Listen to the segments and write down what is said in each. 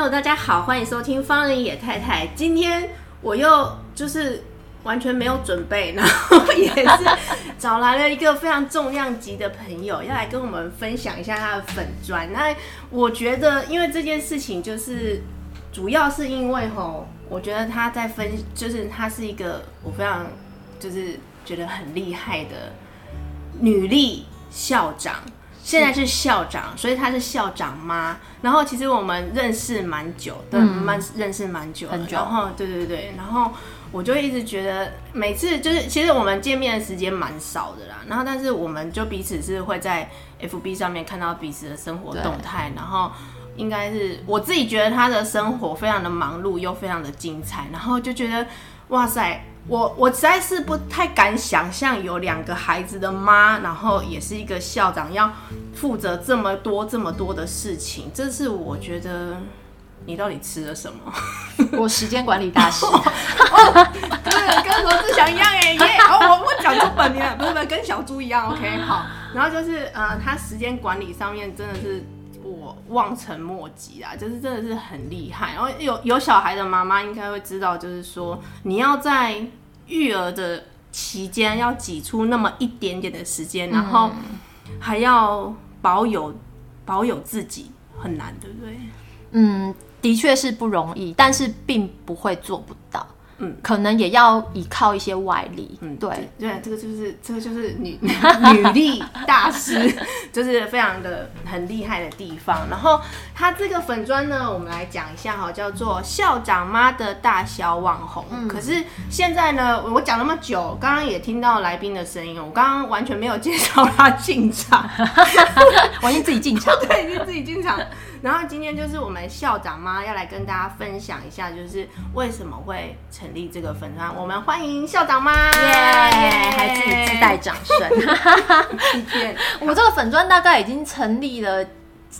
朋友，大家好，欢迎收听方林野太太。今天我又就是完全没有准备，然后也是找来了一个非常重量级的朋友，要来跟我们分享一下他的粉砖。那我觉得，因为这件事情，就是主要是因为吼，我觉得他在分，就是他是一个我非常就是觉得很厉害的女力校长。现在是校长，所以她是校长妈。然后其实我们认识蛮久的，蛮、嗯、认识蛮久，很久。然后对对对，然后我就一直觉得，每次就是其实我们见面的时间蛮少的啦。然后但是我们就彼此是会在 FB 上面看到彼此的生活动态。然后应该是我自己觉得他的生活非常的忙碌又非常的精彩。然后就觉得哇塞。我我实在是不太敢想象有两个孩子的妈，然后也是一个校长，要负责这么多这么多的事情。这是我觉得你到底吃了什么？我时间管理大师，对，跟罗志祥一样哎耶！哦，我我讲出本名了，不是不是，跟小猪一样。OK，好。然后就是呃，他时间管理上面真的是。我望尘莫及啊，就是真的是很厉害。然后有有小孩的妈妈应该会知道，就是说你要在育儿的期间要挤出那么一点点的时间，然后还要保有保有自己，很难，对不对？嗯，的确是不容易，但是并不会做不到。嗯，可能也要依靠一些外力。嗯，对对，这个就是这个就是女 女力大师，就是非常的很厉害的地方。然后它这个粉砖呢，我们来讲一下哈，叫做校长妈的大小网红。嗯，可是现在呢，我讲那么久，刚刚也听到来宾的声音，我刚刚完全没有介绍他进场，我已经自己进场，对，已经自己进场。然后今天就是我们校长妈要来跟大家分享一下，就是为什么会成立这个粉专。我们欢迎校长妈，还自己自带掌声。我这个粉专大概已经成立了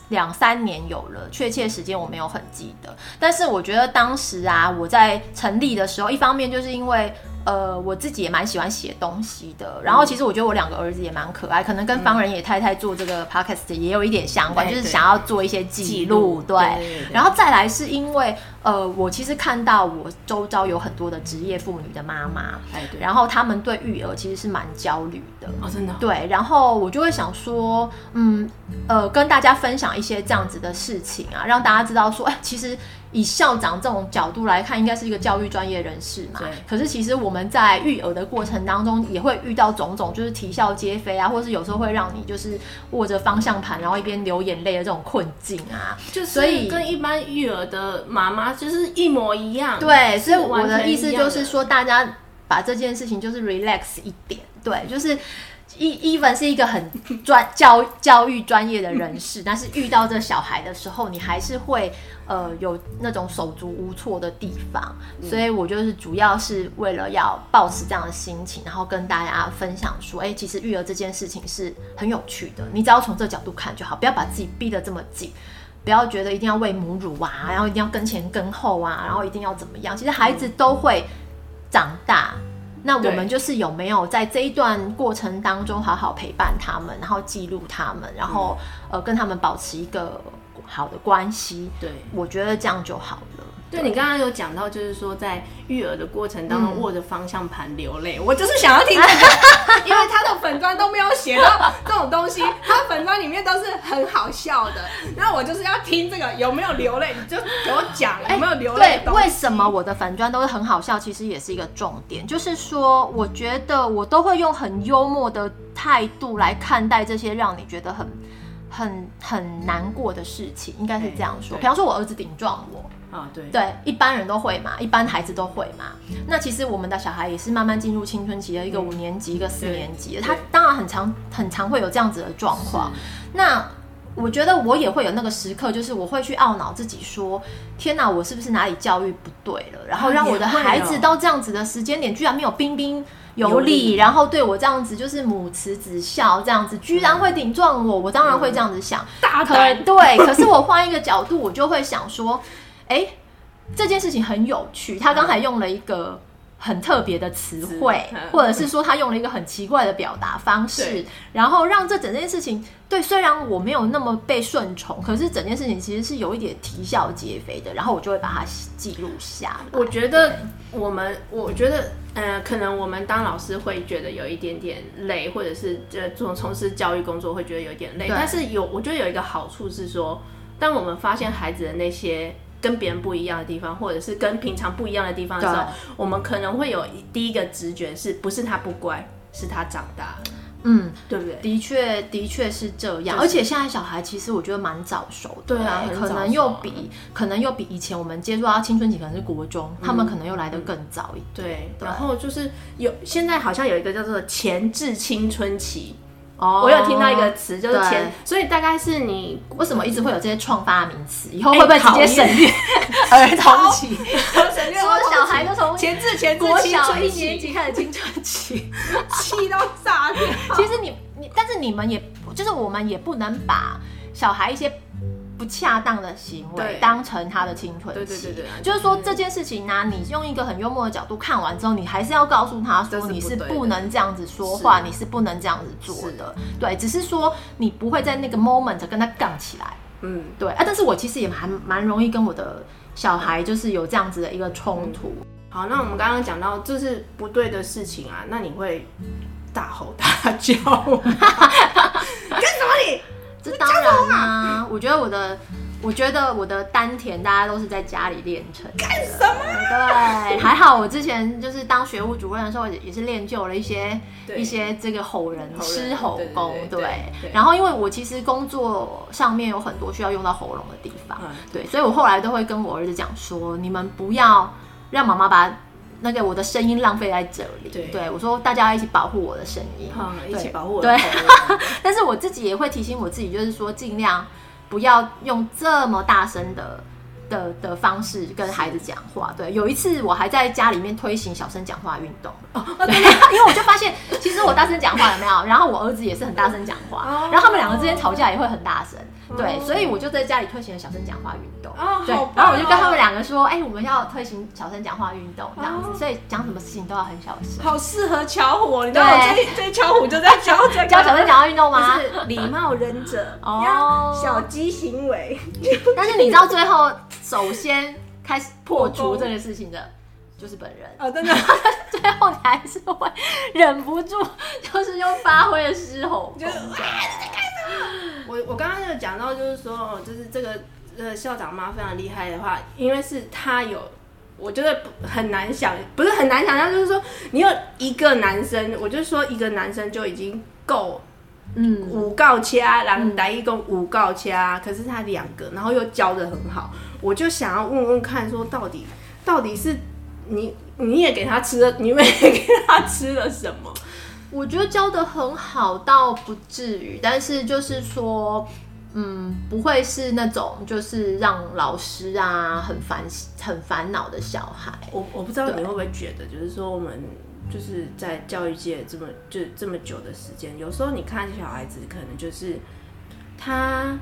两三年有了，确切时间我没有很记得。但是我觉得当时啊，我在成立的时候，一方面就是因为。呃，我自己也蛮喜欢写东西的，然后其实我觉得我两个儿子也蛮可爱，可能跟方人野太太做这个 podcast 也有一点相关，就是想要做一些记录，对，对。然后再来是因为，呃，我其实看到我周遭有很多的职业妇女的妈妈，然后他们对育儿其实是蛮焦虑的，哦，真的，对，然后我就会想说，嗯，呃，跟大家分享一些这样子的事情啊，让大家知道说，哎，其实。以校长这种角度来看，应该是一个教育专业人士嘛。对。可是其实我们在育儿的过程当中，也会遇到种种，就是啼笑皆非啊，或是有时候会让你就是握着方向盘，然后一边流眼泪的这种困境啊。就所以跟一般育儿的妈妈就是一模一样。对，所以我的意思就是说，大家把这件事情就是 relax 一点，对，就是。E even 是一个很专教教育专业的人士，但是遇到这小孩的时候，你还是会呃有那种手足无措的地方，所以我就是主要是为了要保持这样的心情，然后跟大家分享说，哎、欸，其实育儿这件事情是很有趣的，你只要从这个角度看就好，不要把自己逼得这么紧，不要觉得一定要喂母乳啊，然后一定要跟前跟后啊，然后一定要怎么样，其实孩子都会长大。那我们就是有没有在这一段过程当中好好陪伴他们，然后记录他们，然后呃跟他们保持一个好的关系。对，我觉得这样就好了。对，你刚刚有讲到，就是说在育儿的过程当中握着方向盘流泪，我就是想要听这个，因为他的粉砖都没有写到这种东西，他粉砖里面都是很好笑的。那我就是要听这个有没有流泪，你就给我讲有没有流泪。对，为什么我的粉砖都是很好笑？其实也是一个重点，就是说我觉得我都会用很幽默的态度来看待这些让你觉得很很很难过的事情，应该是这样说。比方说，我儿子顶撞我。啊，对对，一般人都会嘛，一般孩子都会嘛。那其实我们的小孩也是慢慢进入青春期的一个五年级，一个四年级的，他当然很常很常会有这样子的状况。那我觉得我也会有那个时刻，就是我会去懊恼自己说，天哪，我是不是哪里教育不对了？然后让我的孩子到这样子的时间点，居然没有彬彬有礼，然后对我这样子就是母慈子孝这样子，居然会顶撞我，我当然会这样子想。大胆。对，可是我换一个角度，我就会想说，哎，这件事情很有趣。他刚才用了一个。很特别的词汇，或者是说他用了一个很奇怪的表达方式，然后让这整件事情，对，虽然我没有那么被顺从，可是整件事情其实是有一点啼笑皆非的，然后我就会把它记录下来。我觉得我们，我觉得，呃，可能我们当老师会觉得有一点点累，或者是呃从从事教育工作会觉得有点累，但是有，我觉得有一个好处是说，当我们发现孩子的那些。跟别人不一样的地方，或者是跟平常不一样的地方的时候，我们可能会有第一个直觉是不是他不乖，是他长大了，嗯，对不对？的确，的确是这样。就是、而且现在小孩其实我觉得蛮早熟的，对啊，可能又比可能又比以前我们接触到青春期可能是国中，嗯、他们可能又来得更早一点。对，对，然后就是有现在好像有一个叫做前置青春期。哦，我有听到一个词，就是前，所以大概是你为什么一直会有这些创发名词？以后会不会直接省略儿童期？省 略说小孩都从前置前置青春期一年级开始青春期，气到炸掉。其实你你，但是你们也就是我们也不能把小孩一些。不恰当的行为当成他的青春期，对对对对，就是说这件事情呢、啊，你用一个很幽默的角度看完之后，你还是要告诉他说，你是不能这样子说话，你是不能这样子做的，对，只是说你不会在那个 moment 跟他杠起来，嗯，对啊，但是我其实也还蛮容易跟我的小孩就是有这样子的一个冲突。好，那我们刚刚讲到这是不对的事情啊，那你会大吼大叫吗？干什么你？这当然啦、啊，我觉得我的，我觉得我的丹田，大家都是在家里练成的。干什么？对，还好我之前就是当学务主任的时候，也是练就了一些一些这个吼人狮吼功。对，然后因为我其实工作上面有很多需要用到喉咙的地方，嗯、对，所以我后来都会跟我儿子讲说，你们不要让妈妈把。那个我的声音浪费在这里，对，对我说大家要一起保护我的声音，好，一起保护我。对，但是我自己也会提醒我自己，就是说尽量不要用这么大声的的的方式跟孩子讲话。对，有一次我还在家里面推行小声讲话运动，哦，对，因为我就发现其实我大声讲话有没有，然后我儿子也是很大声讲话，然后他们两个之间吵架也会很大声。对，所以我就在家里推行了小声讲话运动。哦，对，然后我就跟他们两个说：“哎，我们要推行小声讲话运动，这样子，所以讲什么事情都要很小声。”好适合巧虎，你知道吗？对，这巧虎就在教教小声讲话运动吗？是礼貌忍者哦，小鸡行为。但是你知道最后首先开始破除这个事情的，就是本人。哦，真的，最后你还是会忍不住，就是又发挥了狮吼功。我我刚刚就讲到，就是说，就是这个呃校长妈非常厉害的话，因为是他有，我觉得很难想，不是很难想象，就是说你有一个男生，我就说一个男生就已经够，嗯，五告掐，然后来一共五告掐，可是他两个，然后又教的很好，我就想要问问看，说到底到底是你你也给他吃了，你也给他吃了什么？我觉得教的很好，倒不至于，但是就是说，嗯，不会是那种就是让老师啊很烦很烦恼的小孩。我我不知道你会不会觉得，就是说我们就是在教育界这么就这么久的时间，有时候你看小孩子，可能就是他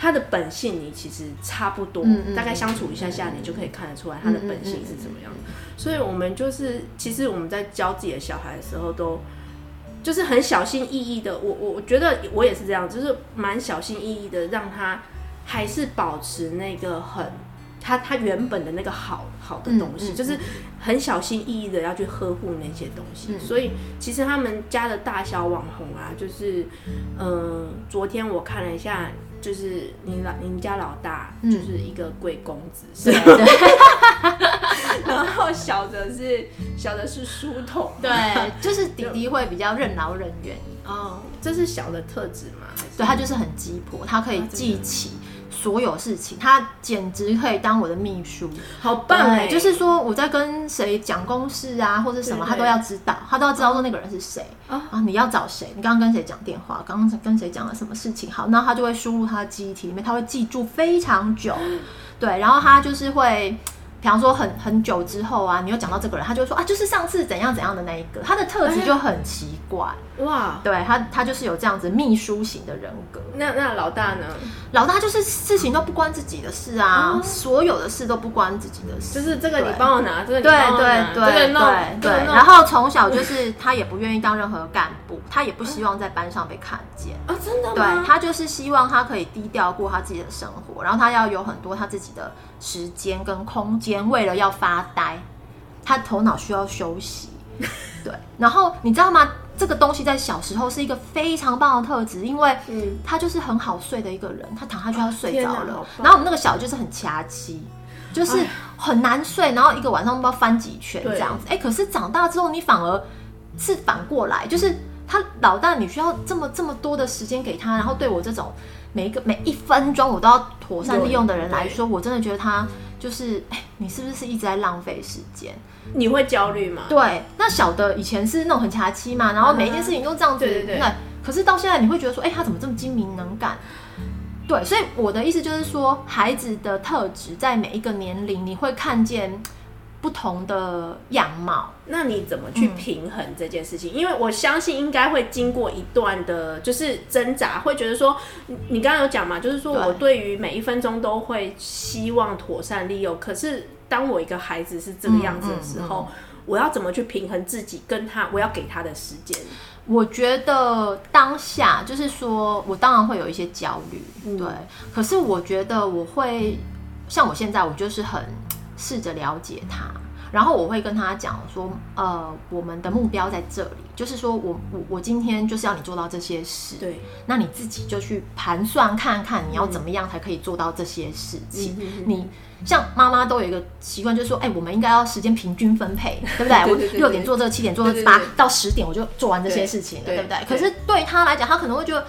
他的本性，你其实差不多，嗯嗯大概相处一下下，你就可以看得出来他的本性是怎么样所以，我们就是其实我们在教自己的小孩的时候都。就是很小心翼翼的，我我我觉得我也是这样，就是蛮小心翼翼的，让他还是保持那个很他他原本的那个好好的东西，嗯嗯、就是很小心翼翼的要去呵护那些东西。嗯、所以其实他们家的大小网红啊，就是嗯、呃，昨天我看了一下。就是你老您家老大就是一个贵公子，是吧？然后小的是小的是书童，对，就是 弟弟会比较任劳任怨哦，这是小的特质嘛？对，他就是很鸡婆，他可以记起所有事情，他简直可以当我的秘书，好棒哎！就是说我在跟谁讲公事啊，或者什么，他都要知道，他都要知道说那个人是谁啊，你要找谁？你刚刚跟谁讲电话？刚刚跟谁讲了什么事情？好，那他就会输入他的记忆体里面，他会记住非常久，对，然后他就是会。比方说很很久之后啊，你又讲到这个人，他就会说啊，就是上次怎样怎样的那一个，他的特质就很奇怪。哇，对他他就是有这样子秘书型的人格。那那老大呢？老大就是事情都不关自己的事啊，哦、所有的事都不关自己的事。就是这个你帮我拿，这个对对对对对。然后从小就是他也不愿意当任何干部，他也不希望在班上被看见啊、哦。真的吗？对，他就是希望他可以低调过他自己的生活，然后他要有很多他自己的时间跟空间，为了要发呆，他头脑需要休息。对，然后你知道吗？这个东西在小时候是一个非常棒的特质，因为他就是很好睡的一个人，他躺下去要睡着了。然后我们那个小就是很掐机，就是很难睡，然后一个晚上不知道翻几圈这样子。哎，可是长大之后你反而是反过来，就是他老大，你需要这么这么多的时间给他，然后对我这种每一个每一分钟我都要妥善利用的人来说，我真的觉得他。就是，哎，你是不是一直在浪费时间？你会焦虑吗？对，那小的以前是那种很卡期嘛，然后每一件事情都这样子。对对对。那可是到现在，你会觉得说，哎，他怎么这么精明能干？对，所以我的意思就是说，孩子的特质在每一个年龄，你会看见。不同的样貌，那你怎么去平衡这件事情？嗯、因为我相信应该会经过一段的，就是挣扎，会觉得说，你刚刚有讲嘛，就是说我对于每一分钟都会希望妥善利用。可是当我一个孩子是这个样子的时候，嗯嗯嗯、我要怎么去平衡自己跟他，我要给他的时间？我觉得当下就是说我当然会有一些焦虑，嗯、对。可是我觉得我会像我现在，我就是很。试着了解他，然后我会跟他讲说，呃，我们的目标在这里，就是说我我我今天就是要你做到这些事，对，那你自己就去盘算看看你要怎么样才可以做到这些事情。嗯、你像妈妈都有一个习惯，就是说，哎、欸，我们应该要时间平均分配，对不对？我六点做这个，七点做这个，八到十点我就做完这些事情了，对，对不对？可是对他来讲，他可能会觉得，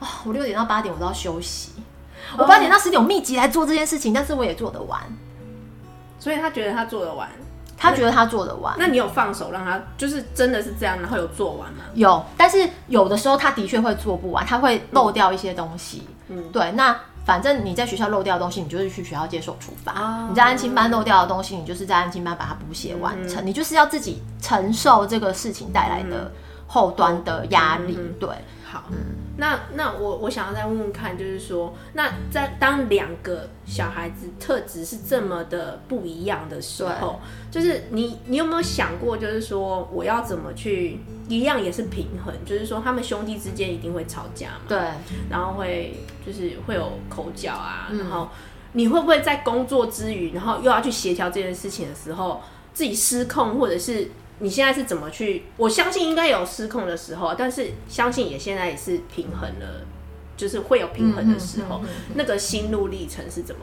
哦，我六点到八点我都要休息，我八点到十点我密集来做这件事情，但是我也做得完。所以他觉得他做得完，他觉得他做得完。那你有放手让他，就是真的是这样，然后有做完吗？有，但是有的时候他的确会做不完，他会漏掉一些东西。嗯，对。那反正你在学校漏掉的东西，你就是去学校接受处罚。哦，你在安亲班漏掉的东西，你就是在安亲班把它补写完成。嗯，你就是要自己承受这个事情带来的后端的压力。嗯，对。好，那那我我想要再问问看，就是说，那在当两个小孩子特质是这么的不一样的时候，就是你你有没有想过，就是说我要怎么去一样也是平衡，就是说他们兄弟之间一定会吵架嘛，对，然后会就是会有口角啊，然后你会不会在工作之余，然后又要去协调这件事情的时候，自己失控，或者是？你现在是怎么去？我相信应该有失控的时候，但是相信也现在也是平衡了，就是会有平衡的时候。嗯嗯嗯嗯、那个心路历程是怎么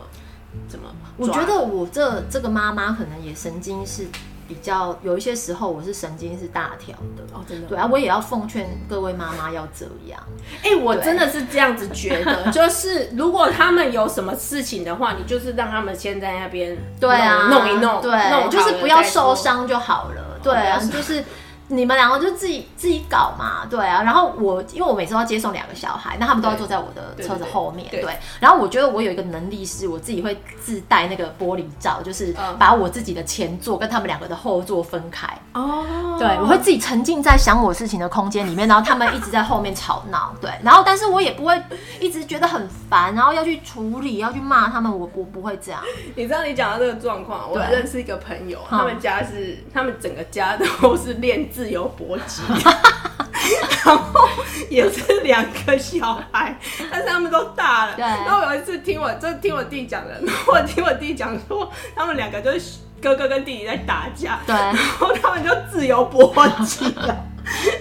怎么？我觉得我这这个妈妈可能也神经是。比较有一些时候，我是神经是大条的哦，真的对啊，我也要奉劝各位妈妈要这样。哎、欸，我真的是这样子觉得，就是如果他们有什么事情的话，你就是让他们先在那边对啊弄一弄，对，弄就是不要受伤就好了。对啊，就是。你们两个就自己自己搞嘛，对啊。然后我因为我每次都要接送两个小孩，那他们都要坐在我的车子后面，对。然后我觉得我有一个能力是，我自己会自带那个玻璃罩，就是把我自己的前座跟他们两个的后座分开。哦。对，我会自己沉浸在想我事情的空间里面，然后他们一直在后面吵闹，对。然后但是我也不会一直觉得很烦，然后要去处理，要去骂他们，我我不会这样。你知道你讲到这个状况，我认识一个朋友，他们家是他们整个家都是练字。自由搏击，然后也是两个小孩，但是他们都大了。对。然后有一次听我，就听我弟讲的，然后我听我弟讲说，他们两个就是哥哥跟弟弟在打架。对。然后他们就自由搏击了，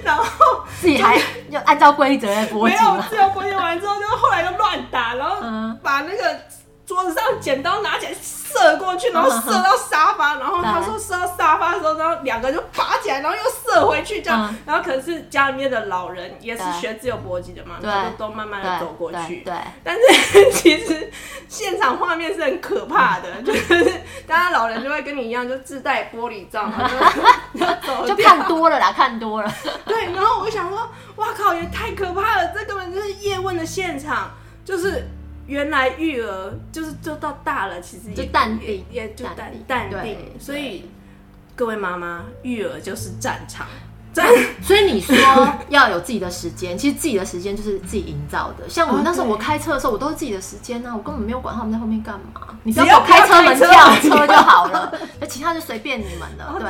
然后自己还要按照规则来搏击。没有自由搏击完之后，就后来就乱打，然后把那个桌子上剪刀拿起来。射过去，然后射到沙发的时候，然后两个就拔起来，然后又射回去，这样，然后可是家里面的老人也是学自由搏击的嘛，然后都慢慢的走过去，对，但是其实现场画面是很可怕的，就是大家老人就会跟你一样，就自带玻璃罩，就，就看多了啦，看多了。对，然后我想说，哇靠，也太可怕了，这根本就是叶问的现场，就是原来育儿就是就到大了，其实也就淡定，也就淡淡定，所以各位妈妈，育儿就是战场。所以你说要有自己的时间，其实自己的时间就是自己营造的。像我那时候我开车的时候，我都是自己的时间呢、啊，我根本没有管他们在后面干嘛。你只要我开车门跳车就好了，那其他就随便你们了。对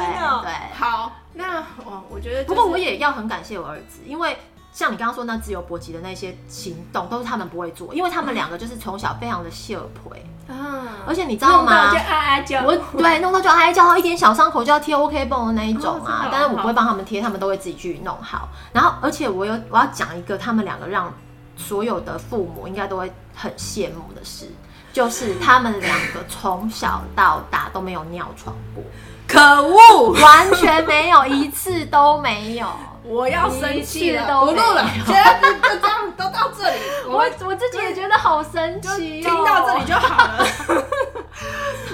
对，好，那我我觉得，不过我也要很感谢我儿子，因为。像你刚刚说那自由搏击的那些行动，都是他们不会做，因为他们两个就是从小非常的秀皮啊，而且你知道吗？就哀哀叫，我对弄到就哀哀叫，一点小伤口就要贴 OK 绷的那一种啊，哦、但是我不会帮他们贴，他们都会自己去弄好。然后，而且我有我要讲一个他们两个让所有的父母应该都会很羡慕的事，就是他们两个从小到大都没有尿床过，可恶，完全没有一次都没有。我要生气了，不录了，觉得就这样都到这里。我我自己也觉得好神奇，听到这里就好了。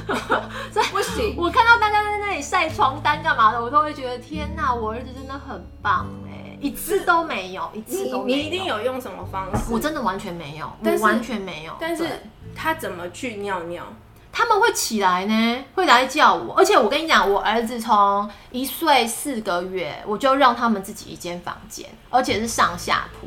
不行，我看到大家在那里晒床单干嘛的，我都会觉得天哪，我儿子真的很棒哎，一次都没有，一次都没有。你一定有用什么方式？我真的完全没有，我完全没有。但是他怎么去尿尿？他们会起来呢，会来叫我，而且我跟你讲，我儿子从一岁四个月，我就让他们自己一间房间，而且是上下铺。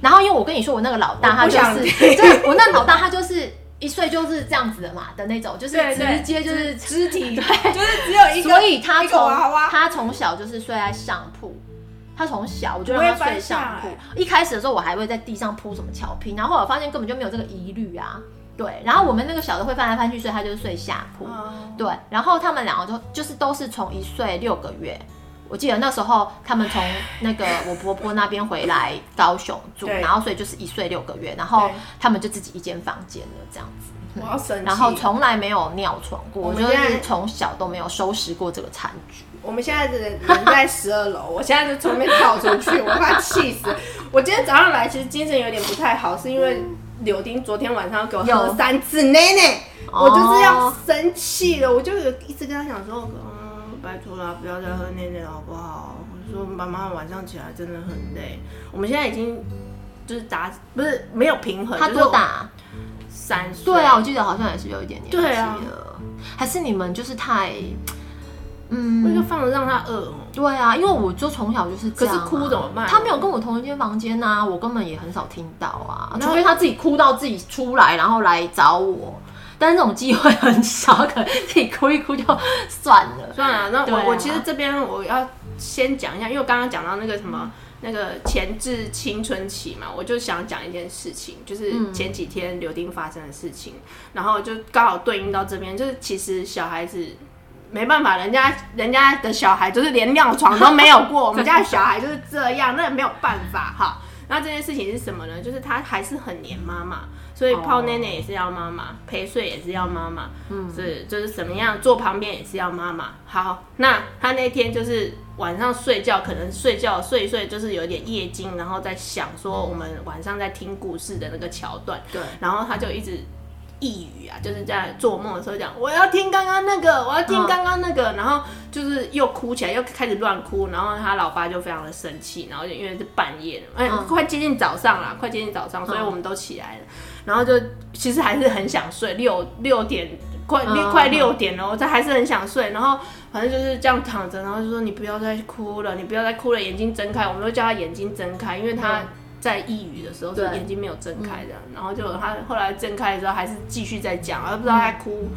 然后因为我跟你说，我那个老大他就是，对，我那老大他就是一岁就是这样子的嘛的那种，就是直接就是肢体，对，就是只有一个，所以他从他从小就是睡在上铺，他从小我就让他睡上铺。一开始的时候我还会在地上铺什么巧拼，然后后来发现根本就没有这个疑虑啊。对，然后我们那个小的会翻来翻去，所以他就是睡下铺。对，然后他们两个都就是都是从一岁六个月，我记得那时候他们从那个我婆婆那边回来高雄住，然后所以就是一岁六个月，然后他们就自己一间房间了这样子。我要生气。然后从来没有尿床过，我就是从小都没有收拾过这个餐具。我们现在的人在十二楼，我现在就从那边跳出去，我快气死。我今天早上来其实精神有点不太好，是因为。柳丁昨天晚上给我喝三次奶奶，我就是要生气了，我就有一直跟他讲说，嗯，拜托啦，不要再喝奶奶了，好不好？我说妈妈晚上起来真的很累。我们现在已经就是打，不是没有平衡。他多大？三岁。对啊，我记得好像也是有一点点。对啊。还是你们就是太。放着让他饿哦。对啊，因为我就从小就是这样。可是哭怎么办？他没有跟我同一间房间呐，我根本也很少听到啊。除非他自己哭到自己出来，然后来找我。但是这种机会很少，可能自己哭一哭就算了。算了，那我我其实这边我要先讲一下，因为我刚刚讲到那个什么那个前置青春期嘛，我就想讲一件事情，就是前几天刘丁发生的事情，然后就刚好对应到这边，就是其实小孩子。没办法，人家人家的小孩就是连尿床都没有过，我们家的小孩就是这样，那也没有办法哈。那这件事情是什么呢？就是他还是很黏妈妈，所以泡奶奶也是要妈妈，陪睡也是要妈妈，嗯，是就是怎么样坐旁边也是要妈妈。好，那他那天就是晚上睡觉，可能睡觉睡一睡就是有点夜惊，然后在想说我们晚上在听故事的那个桥段，对，然后他就一直。呓语啊，就是在做梦的时候讲，我要听刚刚那个，我要听刚刚那个，然后就是又哭起来，又开始乱哭，然后他老爸就非常的生气，然后就因为是半夜了，哎，快接近早上了，快接近早上，所以我们都起来了，然后就其实还是很想睡，六六点快六快六点了，我这还是很想睡，然后反正就是这样躺着，然后就说你不要再哭了，你不要再哭了，眼睛睁开，我们都叫他眼睛睁开，因为他。在抑郁的时候，是眼睛没有睁开的，然后就他后来睁开的时候，还是继续在讲，而不知道在哭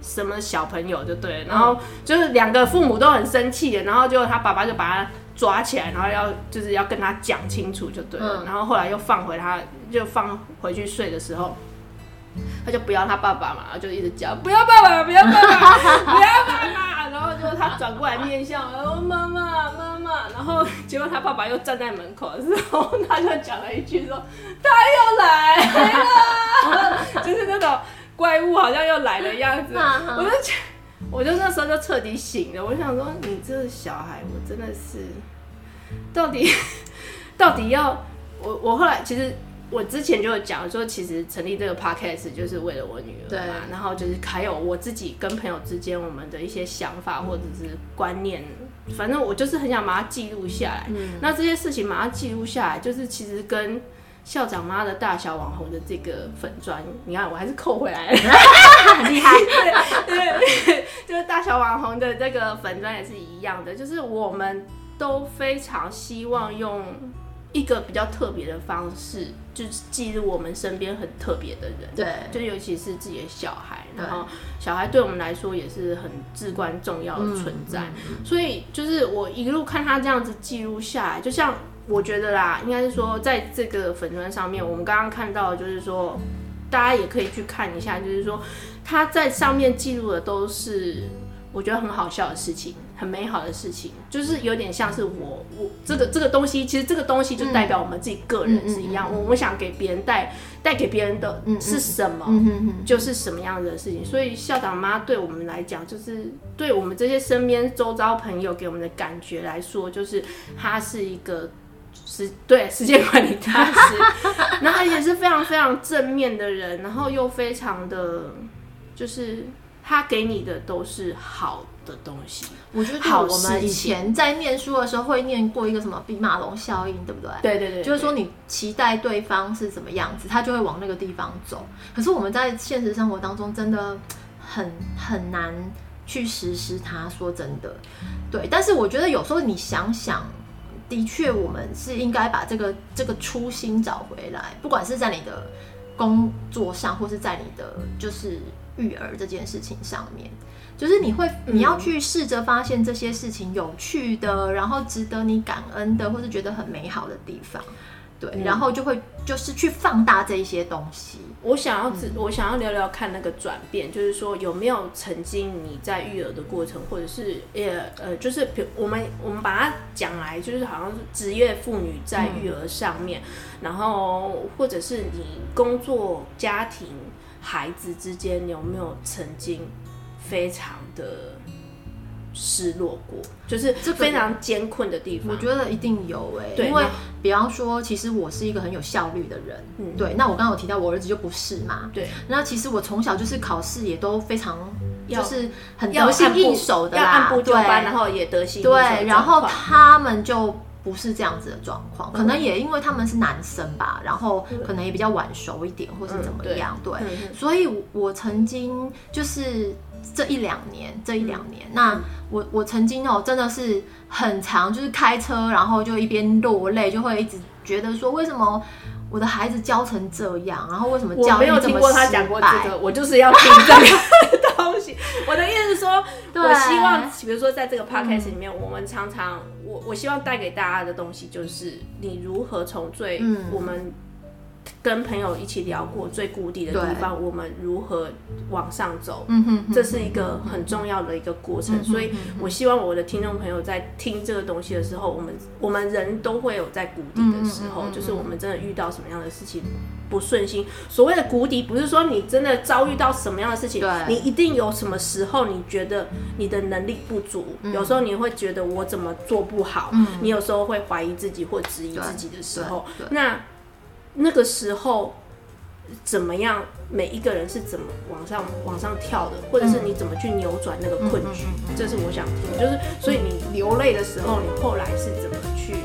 什么小朋友就对了，然后就是两个父母都很生气的，然后就他爸爸就把他抓起来，然后要就是要跟他讲清楚就对了，然后后来又放回他，就放回去睡的时候，他就不要他爸爸嘛，就一直叫 不要爸爸，不要爸爸，不要爸爸，然后就他转过来面向，然后妈妈妈妈。然后结果他爸爸又站在门口的时候，他就讲了一句说：“他又来了，就是那种怪物好像又来的样子。”我就，我就那时候就彻底醒了。我想说，你这个小孩，我真的是，到底到底要我？我后来其实我之前就有讲说，其实成立这个 podcast 就是为了我女儿嘛，对然后就是还有我自己跟朋友之间我们的一些想法或者是观念，反正我就是很想把它记录下来。嗯，那这些事情把它记录下来，就是其实跟校长妈的大小网红的这个粉砖，你看我还是扣回来了，很厉害。对对对，就是大小网红的这个粉砖也是一样的，就是我们都非常希望用。一个比较特别的方式，就是记录我们身边很特别的人，对，就尤其是自己的小孩，然后小孩对我们来说也是很至关重要的存在，嗯、所以就是我一路看他这样子记录下来，就像我觉得啦，应该是说在这个粉砖上面，我们刚刚看到的就是说，大家也可以去看一下，就是说他在上面记录的都是我觉得很好笑的事情。很美好的事情，就是有点像是我我这个这个东西，其实这个东西就代表我们自己个人是一样。我我想给别人带带给别人的是什么，就是什么样的事情。所以校长妈对我们来讲，就是对我们这些身边周遭朋友给我们的感觉来说，就是他是一个时对时间管理大师，然后也是非常非常正面的人，然后又非常的，就是他给你的都是好的东西，我觉得我们以前在念书的时候会念过一个什么比马龙效应，对不对？对对对，就是说你期待对方是什么样子，他就会往那个地方走。可是我们在现实生活当中真的很很难去实施它。说真的，对。但是我觉得有时候你想想，的确我们是应该把这个这个初心找回来，不管是在你的工作上，或是在你的就是育儿这件事情上面。就是你会，你要去试着发现这些事情有趣的，嗯、然后值得你感恩的，或是觉得很美好的地方，对，嗯、然后就会就是去放大这一些东西。我想要，嗯、我想要聊聊看那个转变，就是说有没有曾经你在育儿的过程，或者是呃呃，就是比如我们我们把它讲来，就是好像是职业妇女在育儿上面，嗯、然后或者是你工作、家庭、孩子之间，你有没有曾经？非常的失落过，就是这非常艰困的地方。我觉得一定有哎、欸，因为比方说，其实我是一个很有效率的人，嗯，对。那我刚刚有提到我儿子就不是嘛，对。那其实我从小就是考试也都非常，就是很得心应手的啦，按部就班，然后也得心应手。对，然后他们就不是这样子的状况，可能也因为他们是男生吧，然后可能也比较晚熟一点，或是怎么样，对。所以我曾经就是。这一两年，这一两年，嗯、那我我曾经哦，真的是很长，就是开车，然后就一边落泪，就会一直觉得说，为什么我的孩子教成这样，然后为什么教我没有听过他讲过这个，我就是要听这个东西。我的意思是说，我希望，比如说在这个 podcast 里面，嗯、我们常常，我我希望带给大家的东西，就是你如何从最、嗯、我们。跟朋友一起聊过最谷底的地方，我们如何往上走？嗯哼，这是一个很重要的一个过程。嗯、哼所以，我希望我的听众朋友在听这个东西的时候，我们我们人都会有在谷底的时候，就是我们真的遇到什么样的事情不顺心。所谓的谷底，不是说你真的遭遇到什么样的事情，你一定有什么时候你觉得你的能力不足，嗯、有时候你会觉得我怎么做不好，嗯、你有时候会怀疑自己或质疑自己的时候，那。那个时候怎么样？每一个人是怎么往上往上跳的，或者是你怎么去扭转那个困局？这是我想听，就是所以你流泪的时候，你后来是怎么去？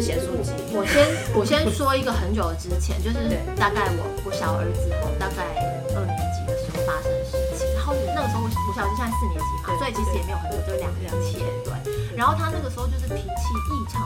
嗯，是写书籍。我先我先说一个很久之前，就是大概我我小儿子后大概二年级的时候发生的事情。然后那个时候我我小儿子现在四年级嘛，所以其实也没有很久，就两年前。对。然后他那个时候就是脾气异常。